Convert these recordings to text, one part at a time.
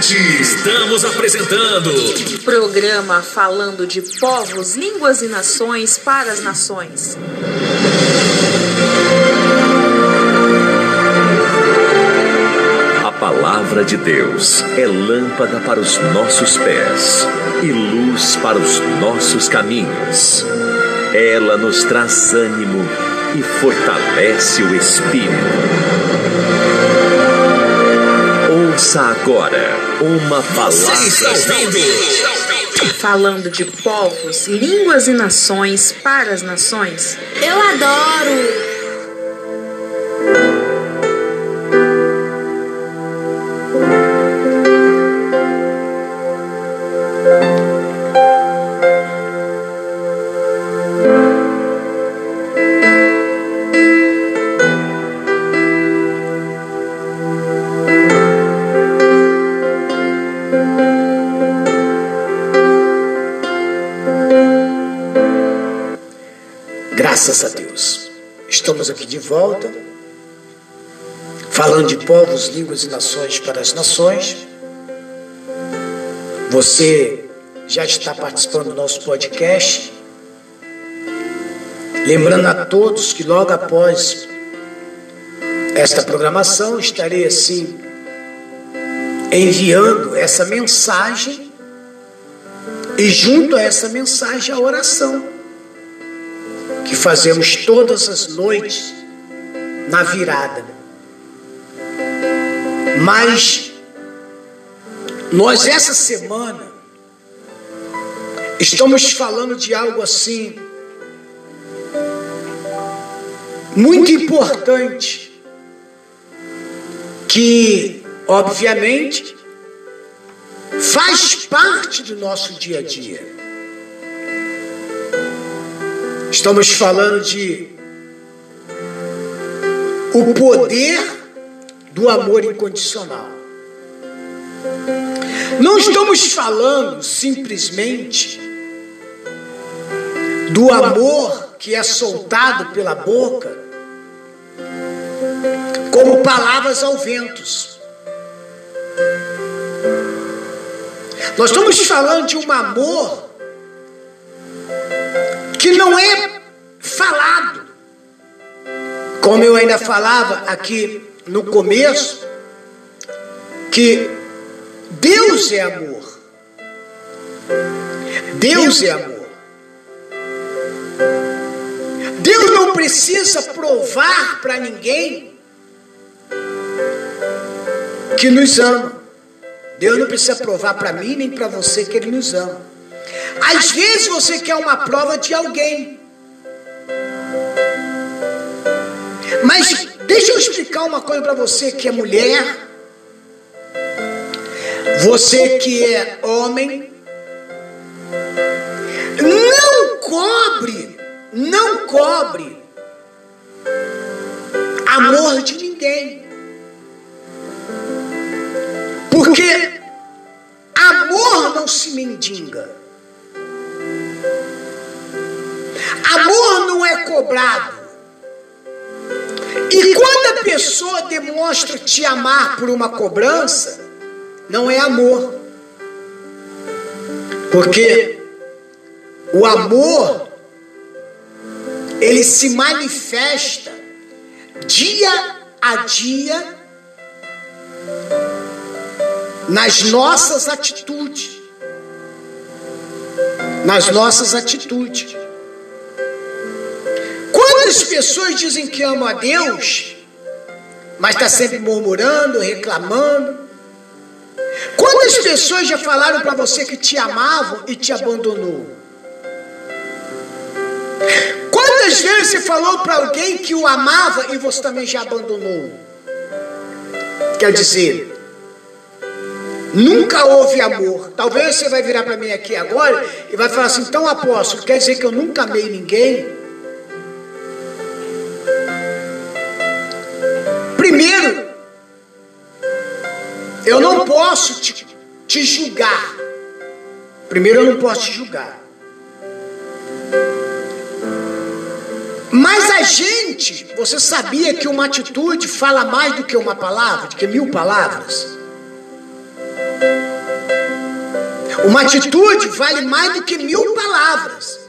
Estamos apresentando. Programa falando de povos, línguas e nações para as nações. A palavra de Deus é lâmpada para os nossos pés e luz para os nossos caminhos. Ela nos traz ânimo e fortalece o espírito. Ouça agora uma palavra. Falando de povos, línguas e nações para as nações. Eu adoro! Povos, línguas e nações para as nações. Você já está participando do nosso podcast. Lembrando a todos que logo após esta programação estarei assim enviando essa mensagem e junto a essa mensagem a oração que fazemos todas as noites na virada. Mas nós essa semana estamos falando de algo assim muito importante que obviamente faz parte do nosso dia a dia. Estamos falando de o poder do amor incondicional. Não estamos falando simplesmente do amor que é soltado pela boca como palavras ao vento. Nós estamos falando de um amor que não é falado. Como eu ainda falava aqui no começo, que Deus é amor. Deus é amor. Deus não precisa provar para ninguém que nos ama. Deus não precisa provar para mim nem para você que Ele nos ama. Às vezes você quer uma prova de alguém. Mas uma coisa para você que é mulher, você que é homem. Não cobre, não cobre amor de ninguém. Porque amor não se mendiga. Amor não é cobrado. E quando a pessoa demonstra te amar por uma cobrança, não é amor. Porque o amor ele se manifesta dia a dia nas nossas atitudes. Nas nossas atitudes. Quantas pessoas dizem que amam a Deus, mas está sempre murmurando, reclamando? Quantas pessoas já falaram para você que te amavam e te abandonou? Quantas vezes você falou para alguém que o amava e você também já abandonou? Quer dizer, nunca houve amor. Talvez você vai virar para mim aqui agora e vai falar assim: então apóstolo, quer dizer que eu nunca amei ninguém? Primeiro, eu não posso te, te julgar. Primeiro, eu não posso te julgar. Mas a gente, você sabia que uma atitude fala mais do que uma palavra, do que mil palavras? Uma atitude vale mais do que mil palavras.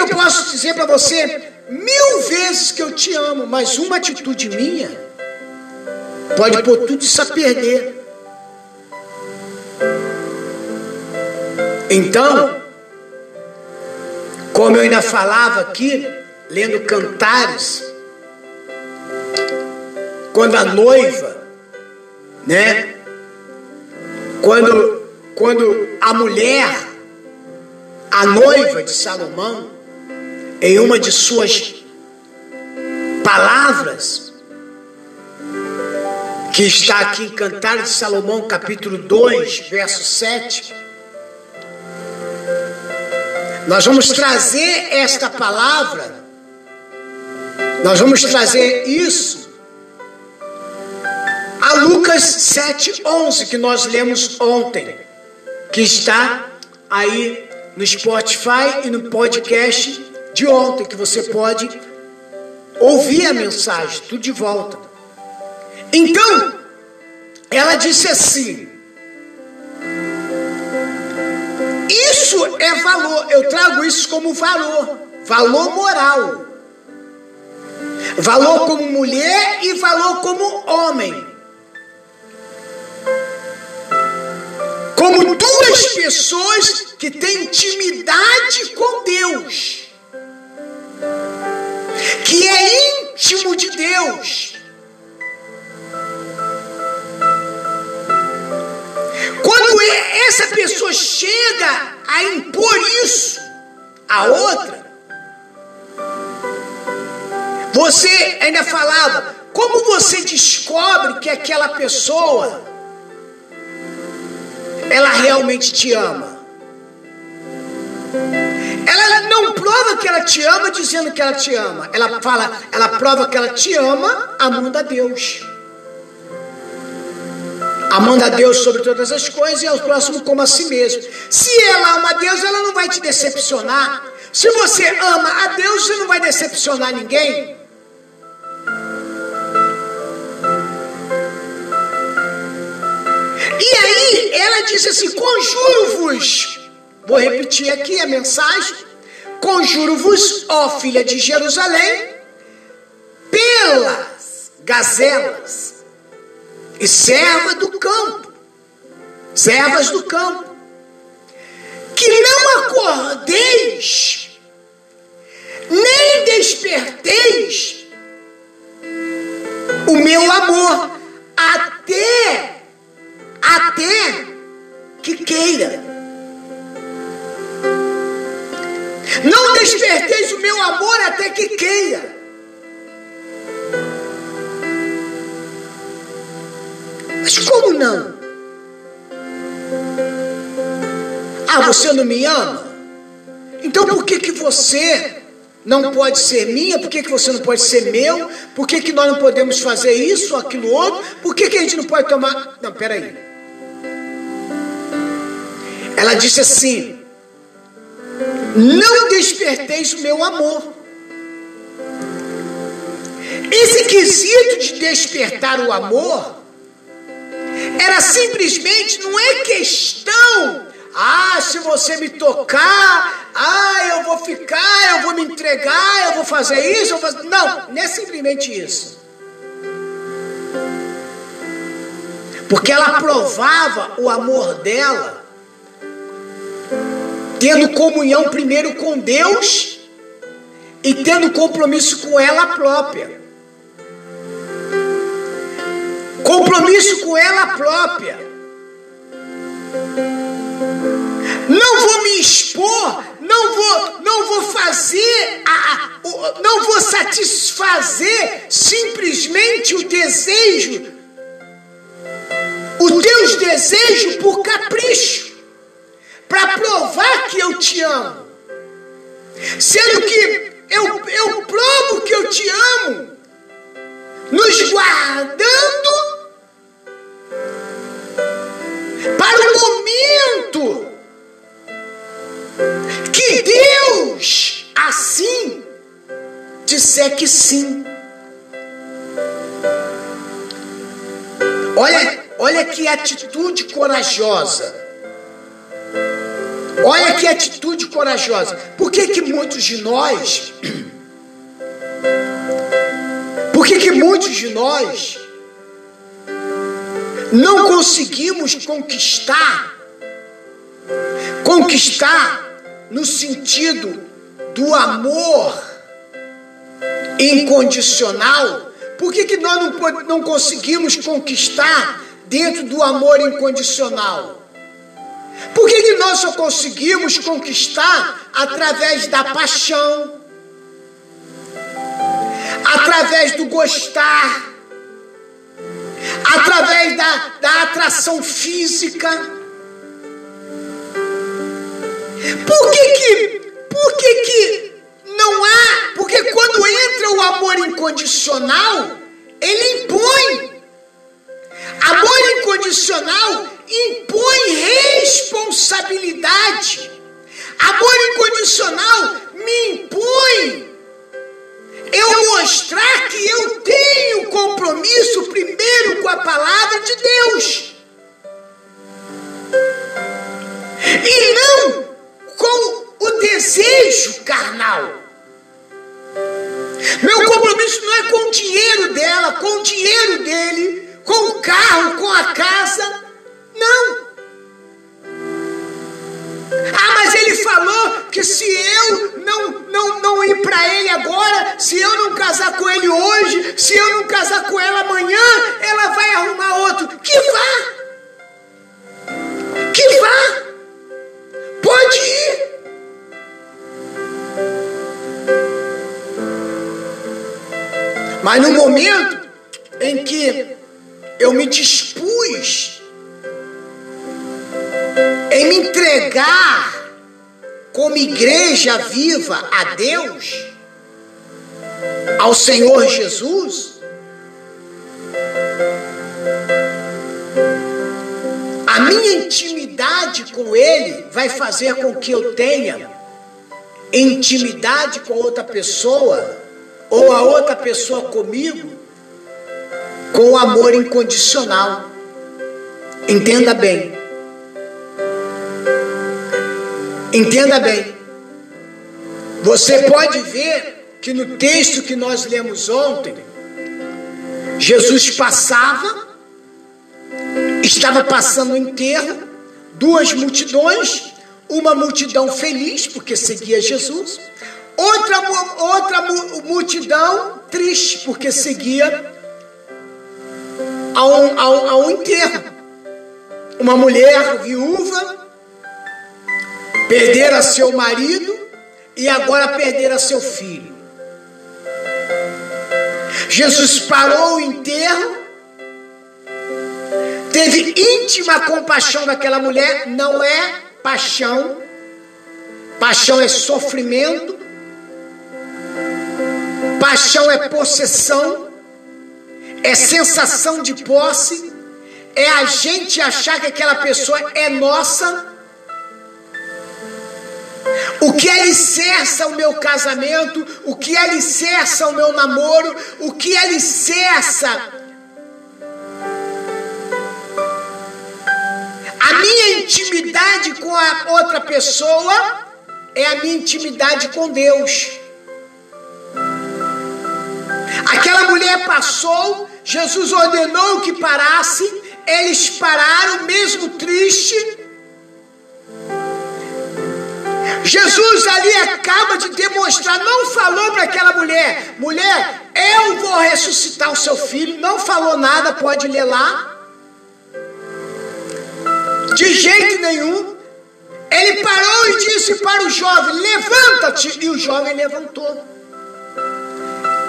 Eu posso dizer para você mil vezes que eu te amo, mas uma atitude minha pode pôr tudo isso a perder. Então, como eu ainda falava aqui, lendo cantares, quando a noiva, né? Quando, quando a mulher, a noiva de Salomão, em uma de suas palavras, que está aqui em Cantares de Salomão, capítulo 2, verso 7, nós vamos trazer esta palavra, nós vamos trazer isso a Lucas 7,11 que nós lemos ontem, que está aí no Spotify e no podcast de ontem, que você pode ouvir a mensagem, tudo de volta. Então, ela disse assim: Isso é valor, eu trago isso como valor, valor moral. Valor como mulher e valor como homem. Como duas pessoas que têm intimidade com Deus. Que é íntimo de Deus. Quando essa pessoa chega a impor isso a outra, você ainda falava, como você descobre que aquela pessoa ela realmente te ama? Ela não prova que ela te ama dizendo que ela te ama. Ela fala, ela prova que ela te ama amando a Deus amando a Deus sobre todas as coisas e ao próximo como a si mesmo. Se ela ama a Deus, ela não vai te decepcionar. Se você ama a Deus, você não vai decepcionar ninguém. E aí, ela disse assim: Conjuro-vos. Vou repetir aqui a mensagem. Conjuro-vos, ó filha de Jerusalém, pelas gazelas e serva do campo, servas do campo, que não acordeis, nem desperteis o meu amor, não me ama? Então por que, que você não pode ser minha? Por que, que você não pode ser meu? Por que, que nós não podemos fazer isso, aquilo outro? Por que, que a gente não pode tomar. Não, peraí. Ela disse assim: Não desperteis o meu amor. Esse quesito de despertar o amor era simplesmente, não é questão, ah, se você me tocar, ah, eu vou ficar, eu vou me entregar, eu vou fazer isso, eu vou fazer... Não, não é simplesmente isso. Porque ela provava o amor dela, tendo comunhão primeiro com Deus e tendo compromisso com ela própria. compromisso com ela própria. Não vou me expor, não vou, não vou fazer, a, a, não vou satisfazer simplesmente o desejo, os teus desejos por capricho, para provar que eu te amo. Sendo que eu, eu provo que eu te amo, nos guardando assim disser que sim. Olha, olha que atitude corajosa. Olha que atitude corajosa. Por que, que muitos de nós. Por que, que muitos de nós não conseguimos conquistar? Conquistar no sentido do amor incondicional. Por que, que nós não, não conseguimos conquistar dentro do amor incondicional? Por que, que nós só conseguimos conquistar através da paixão, através do gostar, através da, da atração física? Por que que, por que que não há? Porque quando entra o amor incondicional, ele impõe. Amor incondicional impõe responsabilidade. Amor incondicional me impõe eu mostrar que eu tenho compromisso primeiro com a palavra igreja viva a Deus, ao Senhor Jesus, a minha intimidade com Ele vai fazer com que eu tenha intimidade com outra pessoa, ou a outra pessoa comigo, com amor incondicional. Entenda bem. Entenda bem. Você pode ver que no texto que nós lemos ontem, Jesus passava, estava passando o enterro, duas multidões, uma multidão feliz porque seguia Jesus, outra, outra multidão triste porque seguia a um, a um, a um enterro. Uma mulher viúva Perdera seu marido e agora perdera seu filho. Jesus parou o enterro, teve íntima compaixão daquela mulher, não é paixão, paixão é sofrimento, paixão é possessão, é sensação de posse, é a gente achar que aquela pessoa é nossa o que alicerça o meu casamento, o que alicerça o meu namoro, o que alicerça a minha intimidade com a outra pessoa é a minha intimidade com Deus. Aquela mulher passou, Jesus ordenou que parasse, eles pararam, mesmo triste Jesus ali acaba de demonstrar, não falou para aquela mulher: mulher, eu vou ressuscitar o seu filho. Não falou nada, pode ler lá. De jeito nenhum. Ele parou e disse para o jovem: levanta-te. E o jovem levantou.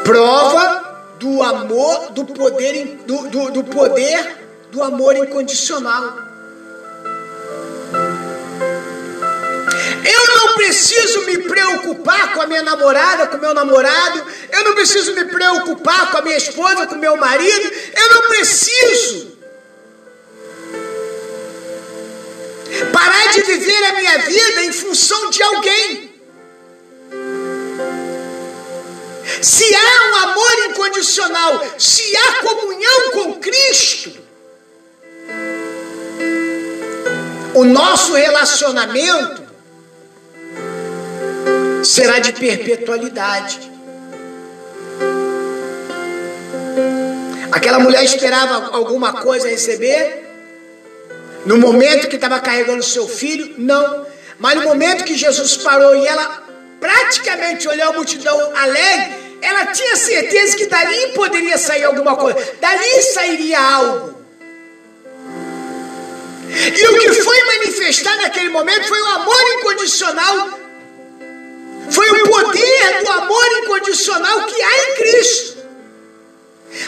Prova do amor, do poder, do, do, do poder do amor incondicional. preciso me preocupar com a minha namorada, com o meu namorado, eu não preciso me preocupar com a minha esposa, com o meu marido, eu não preciso parar de viver a minha vida em função de alguém. Se há um amor incondicional, se há comunhão com Cristo, o nosso relacionamento será de perpetualidade. Aquela mulher esperava alguma coisa receber? No momento que estava carregando seu filho? Não. Mas no momento que Jesus parou e ela praticamente olhou a multidão alegre, ela tinha certeza que dali poderia sair alguma coisa, dali sairia algo. E o que foi manifestar naquele momento foi o amor incondicional, foi o poder do amor incondicional que há em Cristo.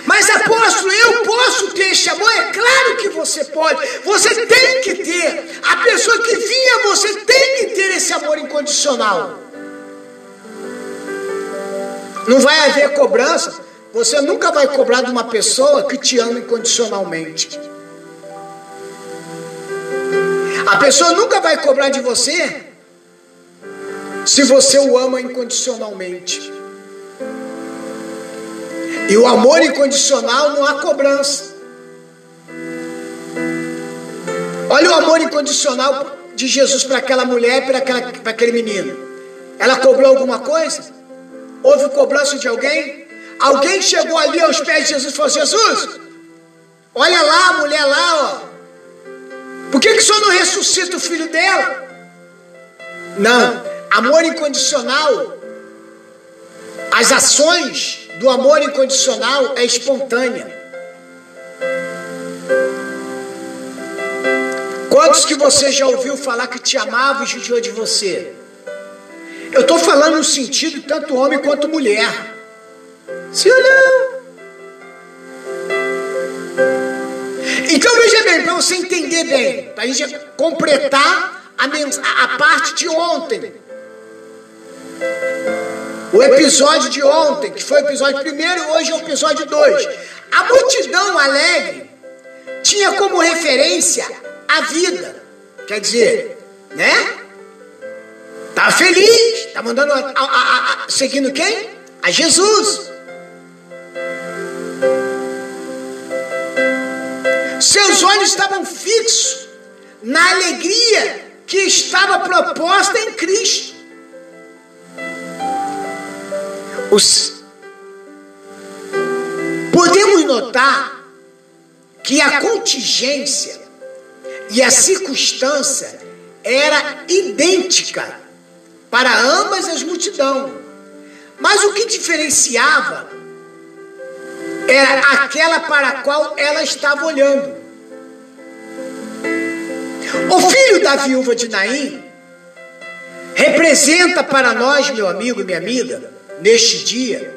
Mas apóstolo, eu posso ter esse amor? É claro que você pode. Você tem que ter. A pessoa que vinha, você tem que ter esse amor incondicional. Não vai haver cobrança. Você nunca vai cobrar de uma pessoa que te ama incondicionalmente. A pessoa nunca vai cobrar de você se você o ama incondicionalmente. E o amor incondicional não há cobrança. Olha o amor incondicional de Jesus para aquela mulher e para, aquele menino. Ela cobrou alguma coisa? Houve cobrança de alguém? Alguém chegou ali aos pés de Jesus e falou: Jesus, olha lá a mulher lá, ó. Por que, que o senhor não ressuscita o filho dela? Não, amor incondicional, as ações do amor incondicional é espontânea. Quantos que você já ouviu falar que te amava e judiou de você? Eu estou falando no sentido tanto homem quanto mulher. Sim ou não? Então veja bem, para você entender bem, para a gente completar a, a parte de ontem. O episódio de ontem, que foi o episódio primeiro, hoje é o episódio 2. A multidão alegre tinha como referência a vida. Quer dizer, né? Tá feliz, tá mandando a, a, a, seguindo quem? A Jesus. Seus olhos estavam fixos na alegria que estava proposta em Cristo. Os... Podemos notar que a contingência e a circunstância era idêntica para ambas as multidão. Mas o que diferenciava era aquela para a qual ela estava olhando. O filho da viúva de Naim representa para nós, meu amigo e minha amiga, neste dia,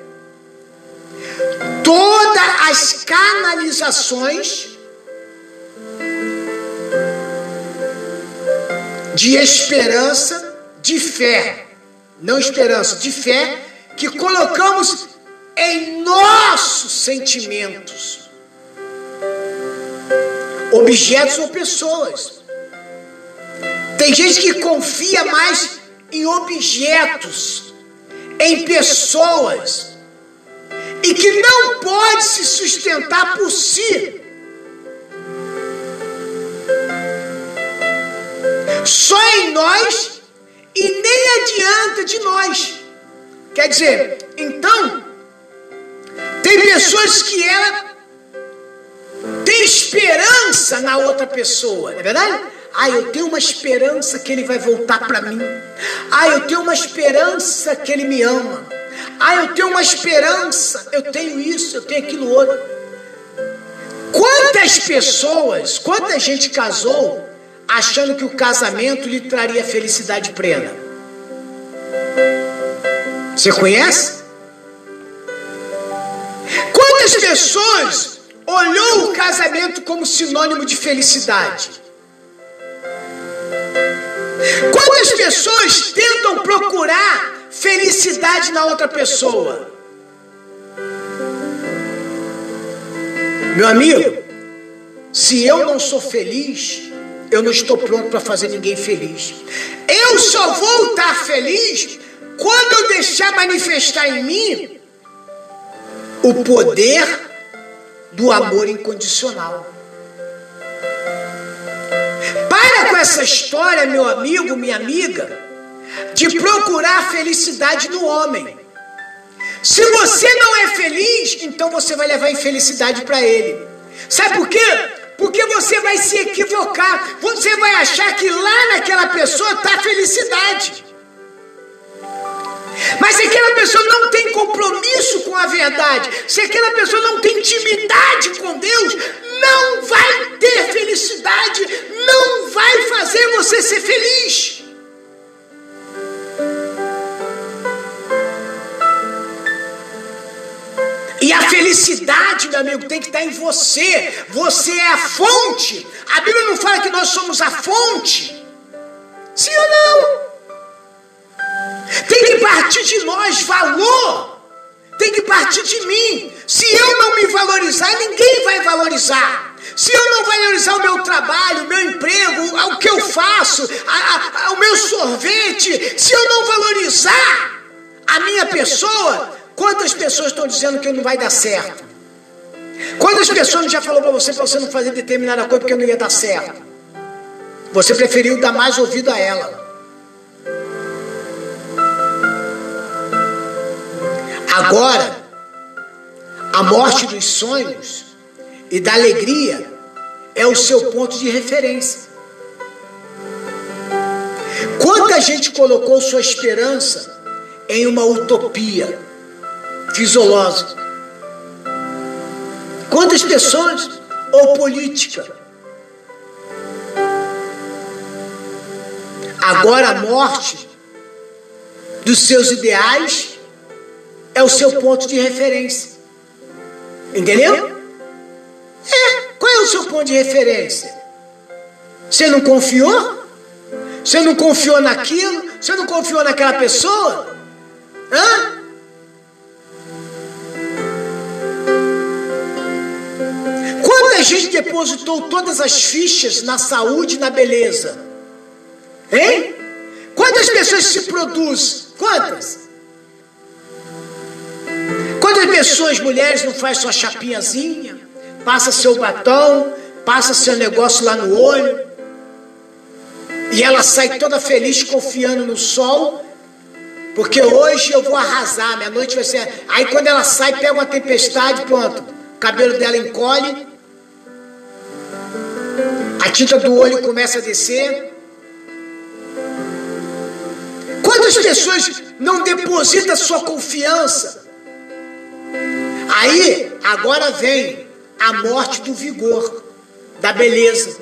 todas as canalizações de esperança, de fé, não esperança, de fé, que colocamos em nossos sentimentos, objetos ou pessoas. Tem gente que confia mais em objetos em pessoas e que não pode se sustentar por si. Só em nós e nem adianta de nós. Quer dizer, então, tem pessoas que ela tem esperança na outra pessoa, é verdade? Ah, eu tenho uma esperança que ele vai voltar para mim. Ah, eu tenho uma esperança que ele me ama. Ah, eu tenho uma esperança, eu tenho isso, eu tenho aquilo outro. Quantas pessoas, quanta gente casou achando que o casamento lhe traria felicidade plena? Você conhece? Quantas pessoas olhou o casamento como sinônimo de felicidade? Quantas pessoas tentam procurar felicidade na outra pessoa? Meu amigo, se eu não sou feliz, eu não estou pronto para fazer ninguém feliz. Eu só vou estar feliz quando eu deixar manifestar em mim o poder do amor incondicional. Essa história, meu amigo, minha amiga, de procurar a felicidade no homem. Se você não é feliz, então você vai levar infelicidade para ele. Sabe por quê? Porque você vai se equivocar. Você vai achar que lá naquela pessoa está a felicidade. Mas se aquela pessoa não tem compromisso com a verdade, se aquela pessoa não tem intimidade com Deus, não vai ter felicidade, não vai fazer você ser feliz. E a felicidade, meu amigo, tem que estar em você. Você é a fonte. A Bíblia não fala que nós somos a fonte. Sim ou não? Tem que partir de nós valor. Tem que partir de mim. Se eu não me valorizar, ninguém vai valorizar. Se eu não valorizar o meu trabalho, o meu emprego, o que eu faço, a, a, o meu sorvete, se eu não valorizar a minha pessoa, quantas pessoas estão dizendo que não vai dar certo? Quantas pessoas já falou para você para você não fazer determinada coisa porque não ia dar certo? Você preferiu dar mais ouvido a ela. Agora, a morte dos sonhos e da alegria é o seu ponto de referência. Quanta gente colocou sua esperança em uma utopia fisiológica? Quantas pessoas ou política? Agora a morte dos seus ideais é o seu ponto de referência. Entendeu? É. Qual é o seu ponto de referência? Você não confiou? Você não confiou naquilo? Você não confiou naquela pessoa? Hã? Quanta gente depositou todas as fichas na saúde e na beleza? Hein? Quantas pessoas se produzem? Quantas? Pessoas, mulheres, não faz sua chapinhazinha, passa seu batom, passa seu negócio lá no olho, e ela sai toda feliz, confiando no sol, porque hoje eu vou arrasar, minha noite vai ser. Aí quando ela sai, pega uma tempestade, pronto, o cabelo dela encolhe, a tinta do olho começa a descer. Quantas pessoas não depositam sua confiança Aí, agora vem a morte do vigor, da beleza.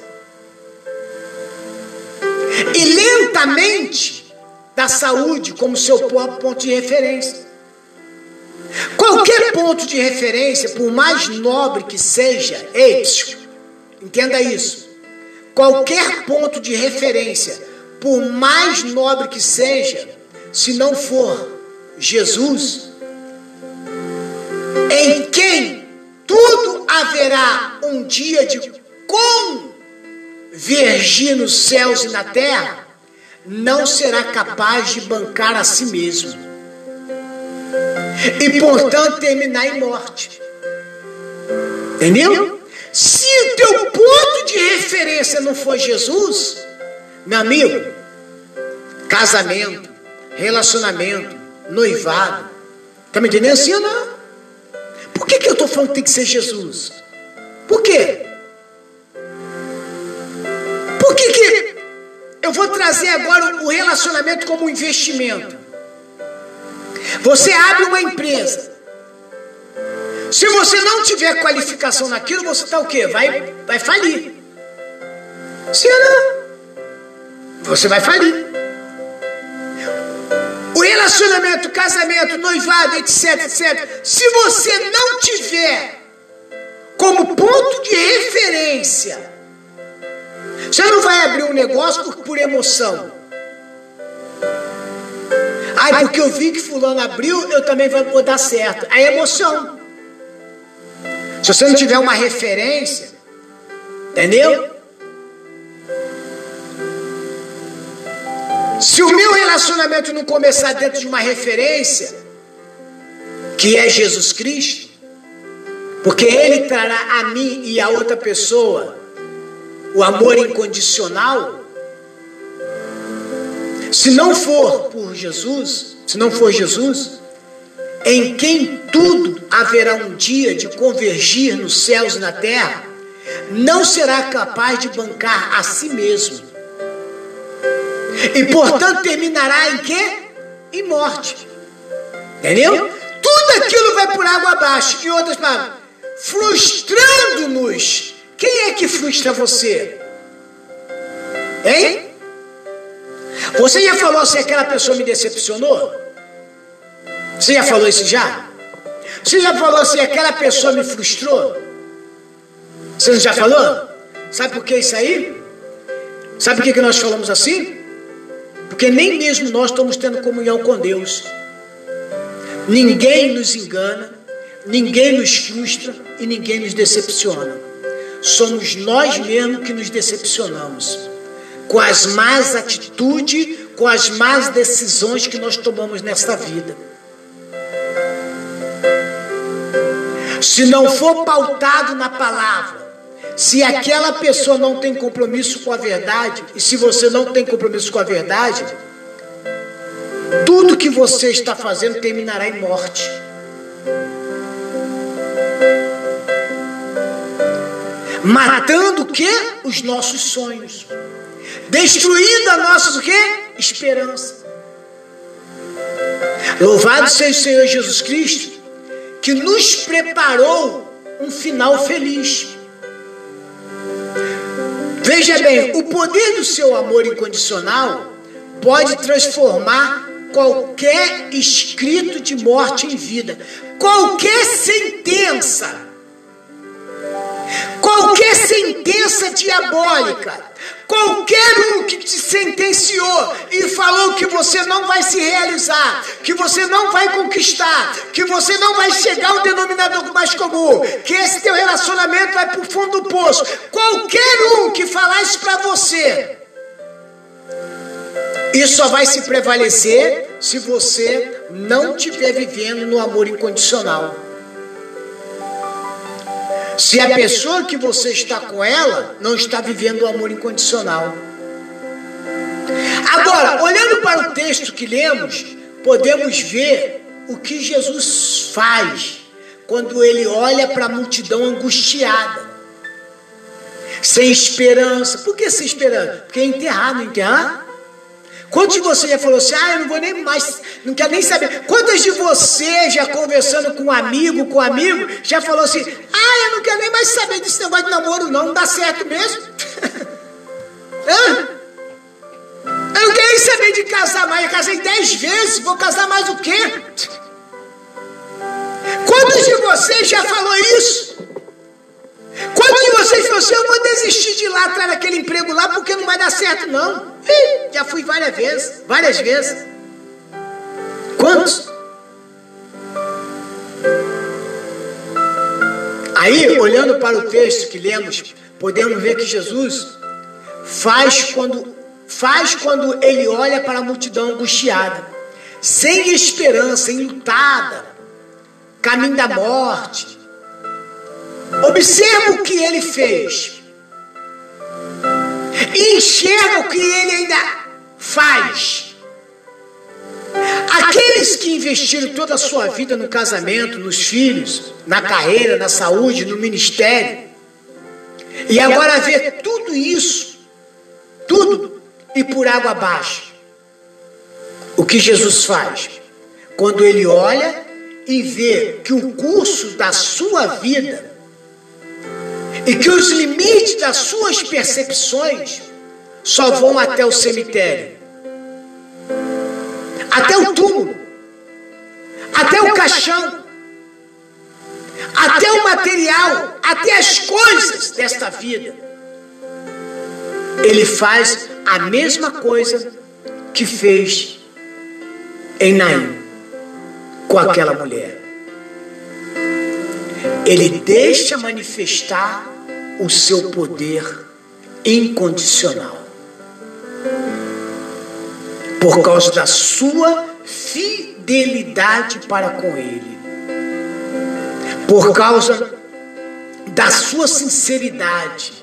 E lentamente da saúde como seu próprio ponto de referência. Qualquer ponto de referência, por mais nobre que seja, ei, entenda isso. Qualquer ponto de referência, por mais nobre que seja, se não for Jesus, em quem tudo haverá um dia de convergir nos céus e na terra, não será capaz de bancar a si mesmo. E portanto terminar em morte. Entendeu? Se o teu ponto de referência não for Jesus, meu amigo, casamento, relacionamento, noivado, tá me entendendo assim ou não? Por que, que eu estou falando que tem que ser Jesus? Por quê? Por que, que eu vou trazer agora o relacionamento como um investimento? Você abre uma empresa. Se você não tiver qualificação naquilo, você está o quê? Vai, vai falir. Ou não? Você vai falir relacionamento, casamento, noivado, etc, etc, se você não tiver como ponto de referência, você não vai abrir um negócio por, por emoção. Ai, porque eu vi que fulano abriu, eu também vou dar certo. A emoção. Se você não tiver uma referência, entendeu? Se o meu relacionamento não começar dentro de uma referência, que é Jesus Cristo, porque Ele trará a mim e a outra pessoa o amor incondicional, Se não for por Jesus, se não for Jesus, em quem tudo haverá um dia de convergir nos céus e na terra, não será capaz de bancar a si mesmo. E portanto terminará em quê? Em morte. Entendeu? Tudo aquilo vai por água abaixo. Em outras palavras, frustrando-nos. Quem é que frustra você? Hein? Você já falou se aquela pessoa me decepcionou? Você já falou isso já? Você já falou se aquela pessoa me frustrou? Você não já falou? Sabe por que isso aí? Sabe por que, que nós falamos assim? Porque nem mesmo nós estamos tendo comunhão com Deus. Ninguém nos engana, ninguém nos frustra e ninguém nos decepciona. Somos nós mesmos que nos decepcionamos com as más atitudes, com as más decisões que nós tomamos nesta vida. Se não for pautado na palavra, se aquela pessoa não tem compromisso com a verdade, e se você não tem compromisso com a verdade, tudo que você está fazendo terminará em morte. Matando o que? Os nossos sonhos. Destruindo a nossa o quê? Esperança. Louvado seja o Senhor Jesus Cristo, que nos preparou um final feliz. Veja bem, o poder do seu amor incondicional pode transformar qualquer escrito de morte em vida, qualquer sentença, qualquer sentença diabólica, qualquer um que te sentenciou e falou que você não vai se realizar, que você não vai conquistar, que você não vai chegar ao denominador mais comum, que esse teu relacionamento vai para o fundo do poço, qualquer um que falar isso para você, isso só vai se prevalecer se você não estiver vivendo no amor incondicional. Se a pessoa que você está com ela não está vivendo o amor incondicional. Agora, olhando para o texto que lemos, podemos ver o que Jesus faz quando ele olha para a multidão angustiada, sem esperança. Por que sem esperança? Porque é enterrar, não enterrar? Quantos de vocês já falou assim, ah, eu não vou nem mais, não quero nem saber. Quantas de vocês já conversando com um amigo, com um amigo, já falou assim, ah, eu não quero nem mais saber desse negócio de namoro, não, não dá certo mesmo? Hã? Eu não quero nem saber de casar mais, eu casei dez vezes, vou casar mais o quê? Quantos de vocês já falou isso? Quantos de vocês falaram assim, eu vou desistir de ir lá atrás daquele emprego lá porque não vai dar certo, não? Ih, já fui várias vezes, várias vezes. Quantos? Aí, olhando para o texto que lemos, podemos ver que Jesus faz quando faz quando ele olha para a multidão angustiada, sem esperança, enlutada, caminho da morte, Observa o que ele fez. E enxerga o que ele ainda faz. Aqueles que investiram toda a sua vida no casamento, nos filhos, na carreira, na saúde, no ministério, e agora vê tudo isso, tudo, e por água abaixo. O que Jesus faz? Quando ele olha e vê que o curso da sua vida e que os limites das suas percepções só vão até o cemitério, até o túmulo, até o caixão, até o material, até as coisas desta vida. Ele faz a mesma coisa que fez em Naim com aquela mulher. Ele deixa manifestar o seu poder incondicional. Por causa da sua fidelidade para com Ele. Por causa da sua sinceridade.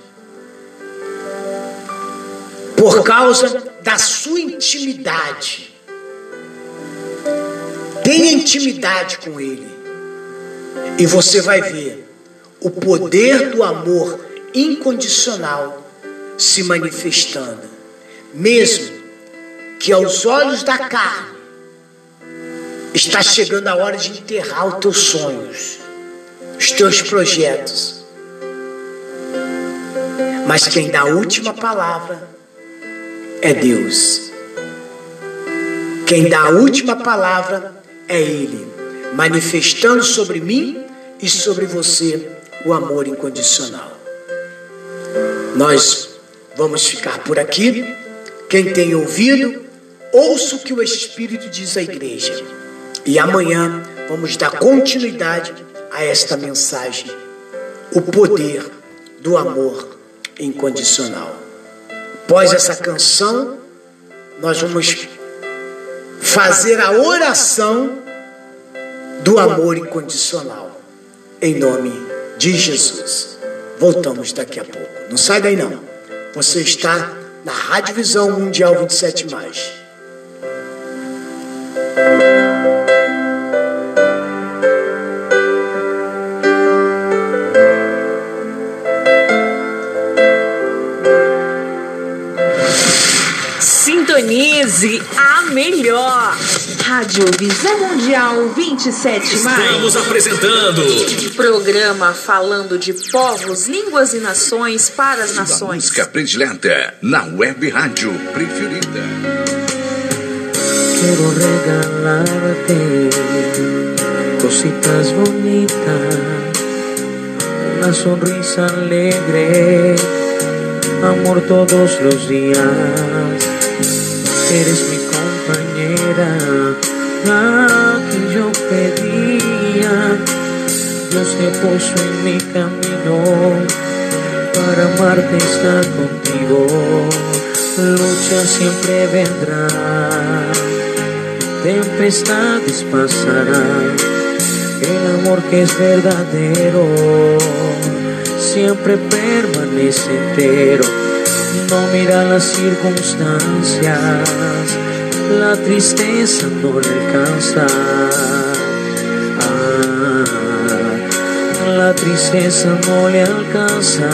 por causa da sua intimidade. Tenha intimidade com Ele. E você vai ver o poder do amor incondicional se manifestando, mesmo que aos olhos da carne está chegando a hora de enterrar os teus sonhos, os teus projetos. Mas quem dá a última palavra é Deus. Quem dá a última palavra é Ele, manifestando sobre mim e sobre você o amor incondicional. Nós vamos ficar por aqui. Quem tem ouvido, ouça o que o Espírito diz à igreja. E amanhã vamos dar continuidade a esta mensagem: o poder do amor incondicional. Após essa canção, nós vamos fazer a oração do amor incondicional. Em nome de Jesus. Voltamos daqui a pouco. Não sai daí não. Você está na Rádio Visão Mundial 27 mais. Sintonize a melhor. Rádio Visão Mundial 27 mais. Estamos apresentando Programa falando de povos, línguas e nações para as nações. música predileta na web rádio preferida. Quiero regalarte cositas bonitas, una sonrisa alegre, amor todos los días. Eres mi compañera, la que yo pedía. Dios te puso en mi camino para amarte estar contigo. Lucha siempre vendrá, tempestades pasarán. El amor que es verdadero siempre permanece entero. No mira las circunstancias, la tristeza no le alcanza. Ah, la tristeza no le alcanza.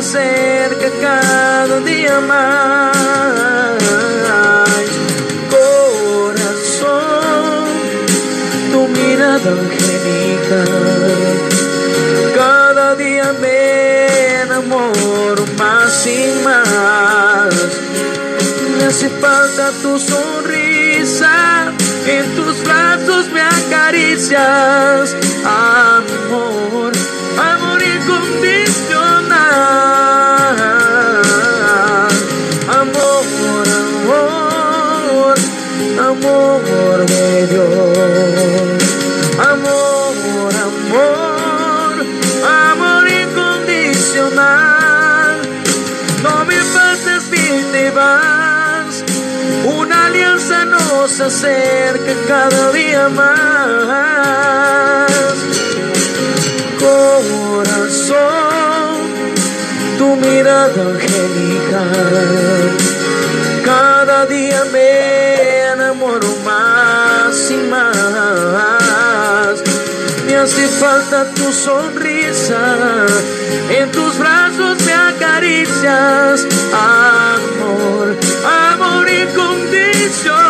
Acerca cada día más. Corazón, tu mirada angelical. Cada día me enamoro más y más. Me hace falta tu sonrisa, en tus brazos me acaricias. Amor, amor nos acerca cada día más. Corazón, tu mirada angelical. Cada día me enamoro más y más. Me hace falta tu sonrisa, en tus brazos me acaricias. Amor, amor incondicional.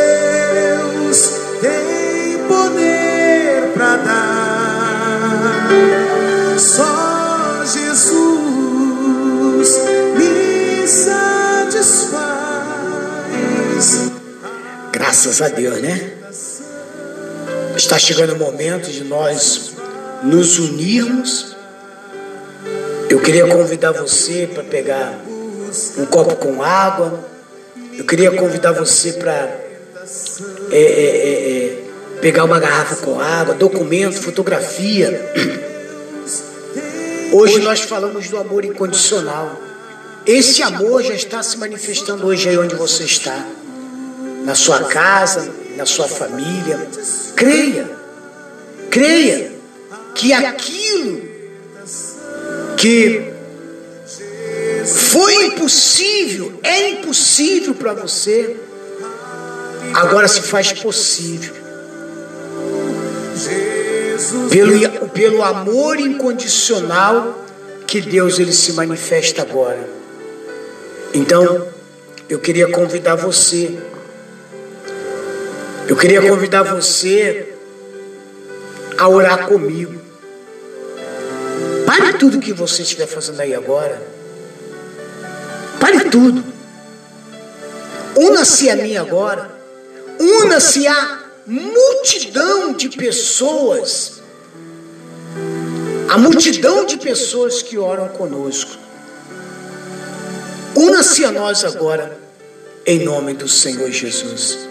poder para dar. Só Jesus me satisfaz. Graças a Deus, né? Está chegando o momento de nós nos unirmos. Eu queria convidar você para pegar um copo com água. Eu queria convidar você para é, é, é, pegar uma garrafa com água, documento, fotografia. Hoje nós falamos do amor incondicional. Esse amor já está se manifestando hoje aí onde você está, na sua casa, na sua família. Creia, creia que aquilo que foi impossível, é impossível para você, agora se faz possível. Pelo, pelo amor incondicional que Deus ele se manifesta agora. Então, eu queria convidar você, eu queria convidar você a orar comigo. Pare tudo que você estiver fazendo aí agora. Pare tudo. Una-se a mim agora. Una-se a multidão de pessoas. A multidão de pessoas que oram conosco. Una-se a nós agora, em nome do Senhor Jesus.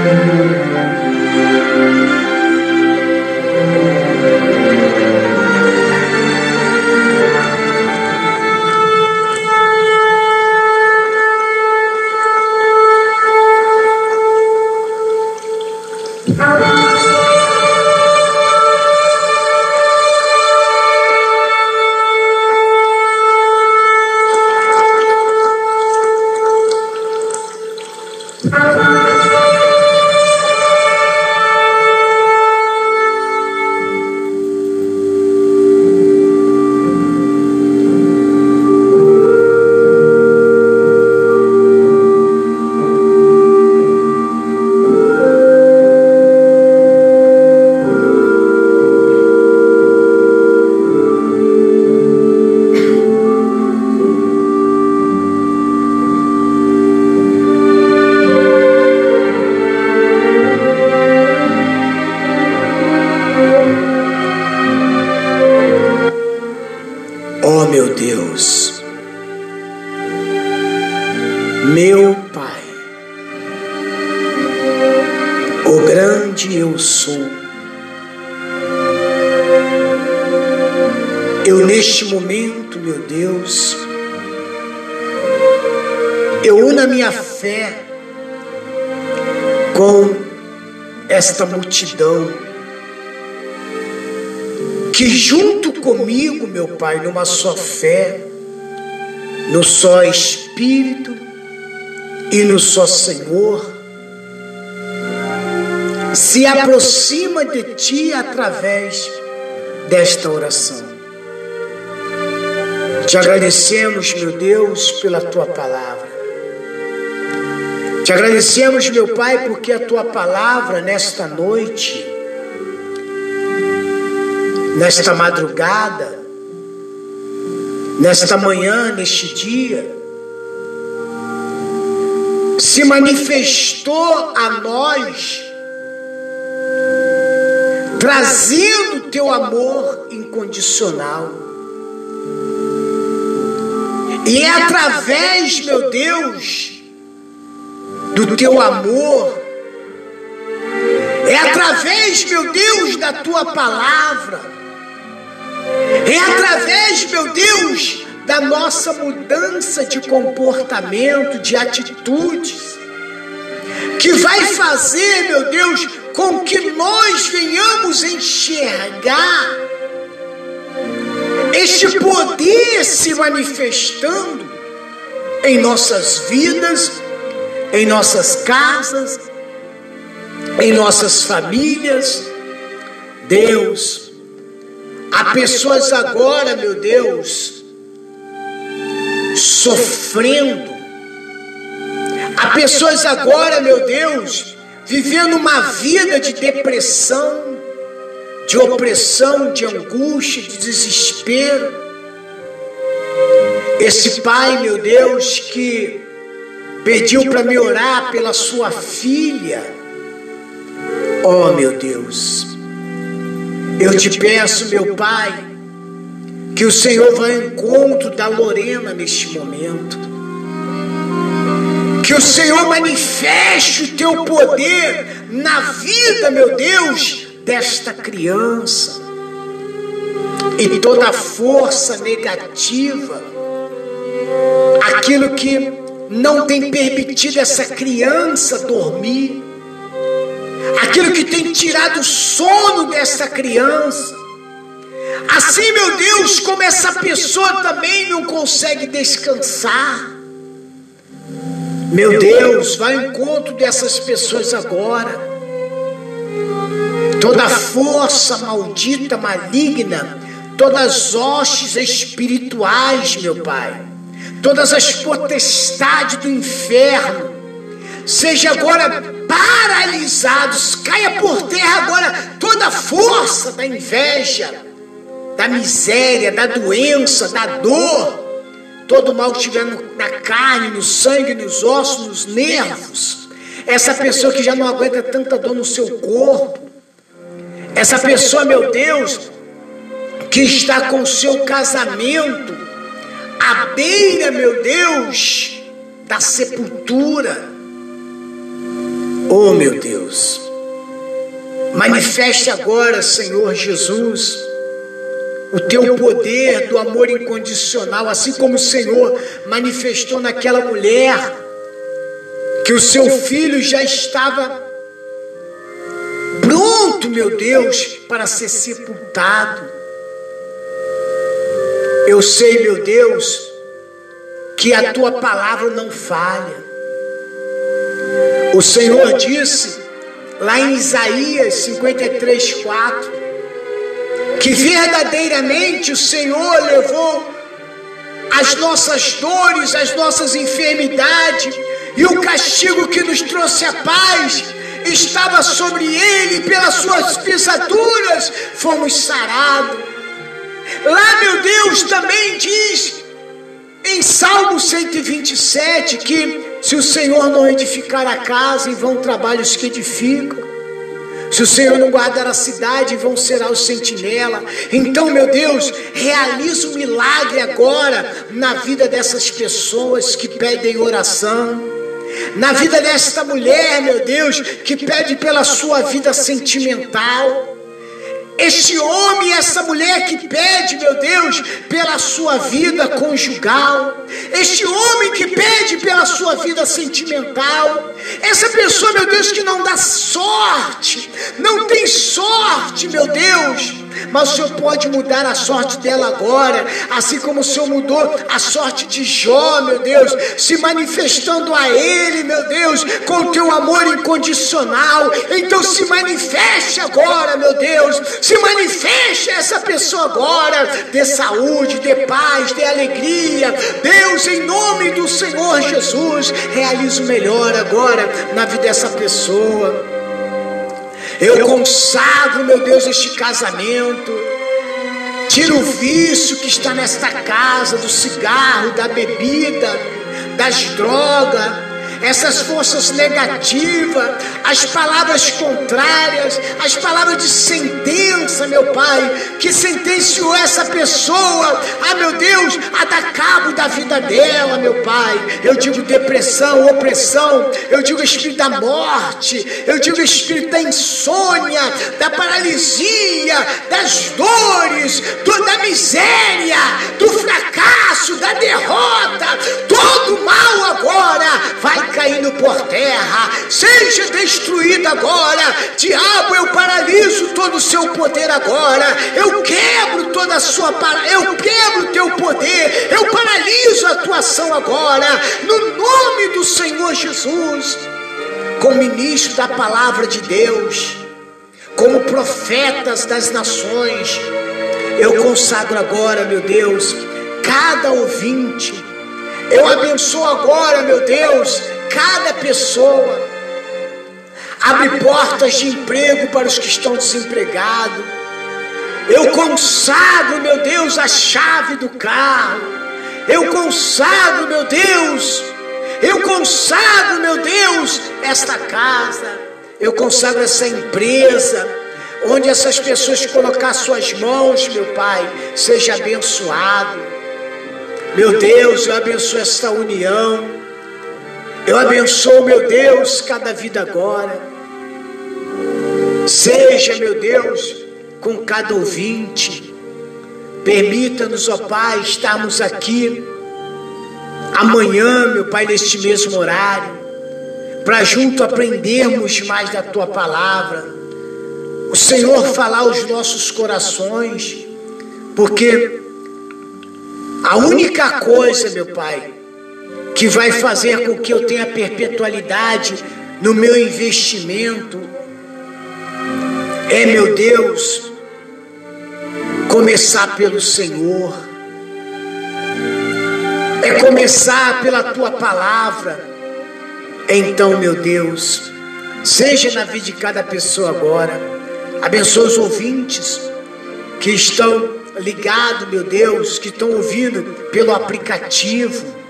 Grande eu sou, eu neste momento, meu Deus, eu uno a minha fé com esta multidão que junto comigo, meu Pai, numa só fé, no só Espírito e no só Senhor, se aproxima de Ti através desta oração. Te agradecemos, meu Deus, pela Tua palavra. Te agradecemos, meu Pai, porque a Tua palavra nesta noite, nesta madrugada, nesta manhã, neste dia, se manifestou a nós, trazendo teu amor incondicional. E é através, meu Deus, do teu amor, é através, meu Deus, da tua palavra, é através, meu Deus, da nossa mudança de comportamento, de atitudes, que vai fazer, meu Deus, com que nós venhamos enxergar este poder se manifestando em nossas vidas, em nossas casas, em nossas famílias. Deus, há pessoas agora, meu Deus, sofrendo. Há pessoas agora, meu Deus, vivendo uma vida de depressão, de opressão, de angústia, de desespero. Esse pai, meu Deus, que pediu para me orar pela sua filha. Oh, meu Deus, eu te peço, meu pai, que o Senhor vá ao encontro da Lorena neste momento. Que o Senhor manifeste o teu poder na vida, meu Deus, desta criança e toda força negativa, aquilo que não tem permitido essa criança dormir, aquilo que tem tirado o sono dessa criança. Assim, meu Deus, como essa pessoa também não consegue descansar. Meu Deus, vai ao encontro dessas pessoas agora. Toda força maldita, maligna, todas as hostes espirituais, meu Pai, todas as potestades do inferno, seja agora paralisados, caia por terra agora toda a força da inveja, da miséria, da doença, da dor, todo mal que estiver na carne, no sangue, nos ossos, nos nervos, essa pessoa que já não aguenta tanta dor no seu corpo, essa pessoa, meu Deus, que está com o seu casamento à beira, meu Deus, da sepultura. Oh, meu Deus, manifeste agora, Senhor Jesus, o teu poder do amor incondicional, assim como o Senhor manifestou naquela mulher, que o seu filho já estava pronto, meu Deus, para ser sepultado. Eu sei, meu Deus, que a tua palavra não falha. O Senhor disse lá em Isaías 53, 4, que verdadeiramente o Senhor levou as nossas dores, as nossas enfermidades e o castigo que nos trouxe a paz estava sobre ele, pelas suas pisaduras fomos sarados. Lá, meu Deus, também diz em Salmo 127 que se o Senhor não edificar a casa, em vão trabalhos que edificam. Se o Senhor não guardar a cidade, vão será o sentinela. Então, meu Deus, realiza um milagre agora na vida dessas pessoas que pedem oração na vida desta mulher, meu Deus, que pede pela sua vida sentimental. Este homem e essa mulher que pede, meu Deus, pela sua vida conjugal, este homem que pede pela sua vida sentimental, essa pessoa, meu Deus, que não dá sorte, não tem sorte, meu Deus mas o Senhor pode mudar a sorte dela agora, assim como o Senhor mudou a sorte de Jó, meu Deus, se manifestando a Ele, meu Deus, com o teu amor incondicional. Então se manifeste agora, meu Deus, se manifeste essa pessoa agora, dê saúde, dê paz, dê alegria. Deus, em nome do Senhor Jesus, realize o melhor agora na vida dessa pessoa. Eu consagro, meu Deus, este casamento. Tira o vício que está nesta casa, do cigarro, da bebida, das drogas essas forças negativas, as palavras contrárias, as palavras de sentença, meu Pai, que sentenciou essa pessoa, ah meu Deus, a dar cabo da vida dela, meu Pai. Eu digo depressão, opressão, eu digo espírito da morte, eu digo espírito da insônia, da paralisia, das dores, do, da miséria, do fracasso, da derrota, por terra, seja destruído agora. Diabo, eu paraliso todo o seu poder agora. Eu quebro toda a sua para, eu quebro teu poder. Eu paraliso a tua ação agora, no nome do Senhor Jesus. Como ministro da palavra de Deus, como profetas das nações, eu consagro agora, meu Deus, cada ouvinte. Eu abençoo agora, meu Deus, cada pessoa. Abre portas de emprego para os que estão desempregados. Eu consagro, meu Deus, a chave do carro. Eu consagro, meu Deus. Eu consagro, meu Deus, esta casa. Eu consagro essa empresa. Onde essas pessoas colocar suas mãos, meu Pai, seja abençoado. Meu Deus, eu abençoo esta união. Eu abençoo, meu Deus, cada vida agora. Seja, meu Deus, com cada ouvinte. Permita-nos, ó Pai, estarmos aqui amanhã, meu Pai, neste mesmo horário, para junto aprendermos mais da tua palavra. O Senhor falar aos nossos corações, porque a única coisa, meu Pai, que vai fazer com que eu tenha perpetualidade no meu investimento. É, meu Deus, começar pelo Senhor, é começar pela tua palavra. Então, meu Deus, seja na vida de cada pessoa agora, abençoa os ouvintes que estão ligados, meu Deus, que estão ouvindo pelo aplicativo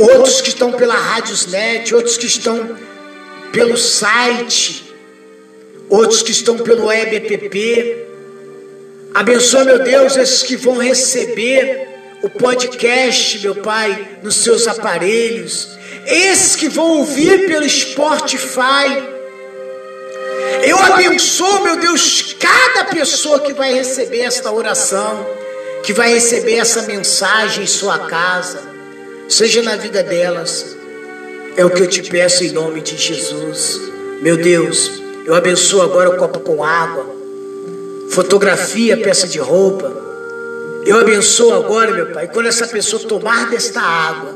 outros que estão pela Rádiosnet, outros que estão pelo site, outros que estão pelo web app. Abençoa, meu Deus, esses que vão receber o podcast, meu Pai, nos seus aparelhos, esses que vão ouvir pelo Spotify. Eu abençoo, meu Deus, cada pessoa que vai receber esta oração, que vai receber essa mensagem em sua casa seja na vida delas. É o que eu te peço em nome de Jesus. Meu Deus, eu abençoo agora o copo com água, fotografia, peça de roupa. Eu abençoo agora, meu Pai, quando essa pessoa tomar desta água,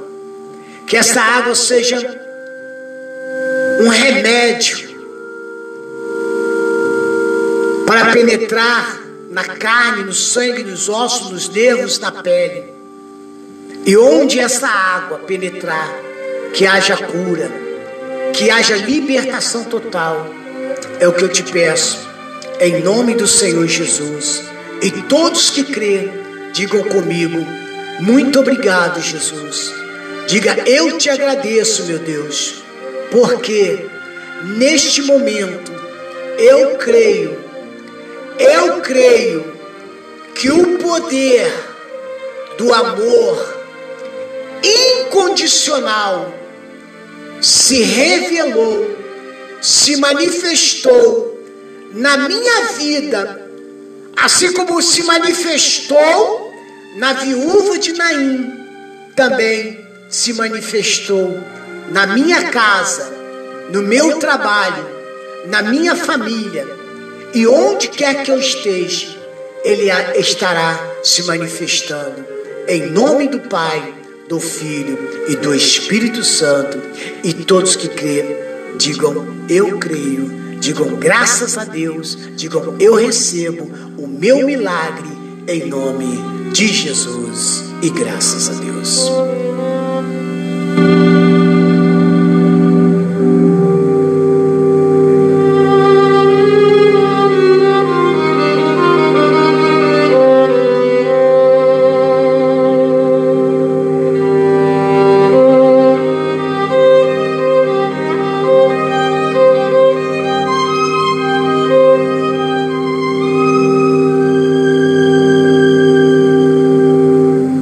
que essa água seja um remédio para penetrar na carne, no sangue, nos ossos, nos nervos, na pele e onde essa água penetrar, que haja cura, que haja libertação total. É o que eu te peço, em nome do Senhor Jesus. E todos que crêem, digam comigo: muito obrigado, Jesus. Diga, eu te agradeço, meu Deus, porque neste momento eu creio, eu creio que o poder do amor incondicional se revelou, se manifestou na minha vida Assim como se manifestou na viúva de Naim, também se manifestou na minha casa, no meu trabalho, na minha família e onde quer que eu esteja, Ele estará se manifestando. Em nome do Pai, do Filho e do Espírito Santo. E todos que crêem, digam: Eu creio. Digam graças a Deus. Digam: Eu recebo o meu milagre em nome de Jesus. E graças a Deus.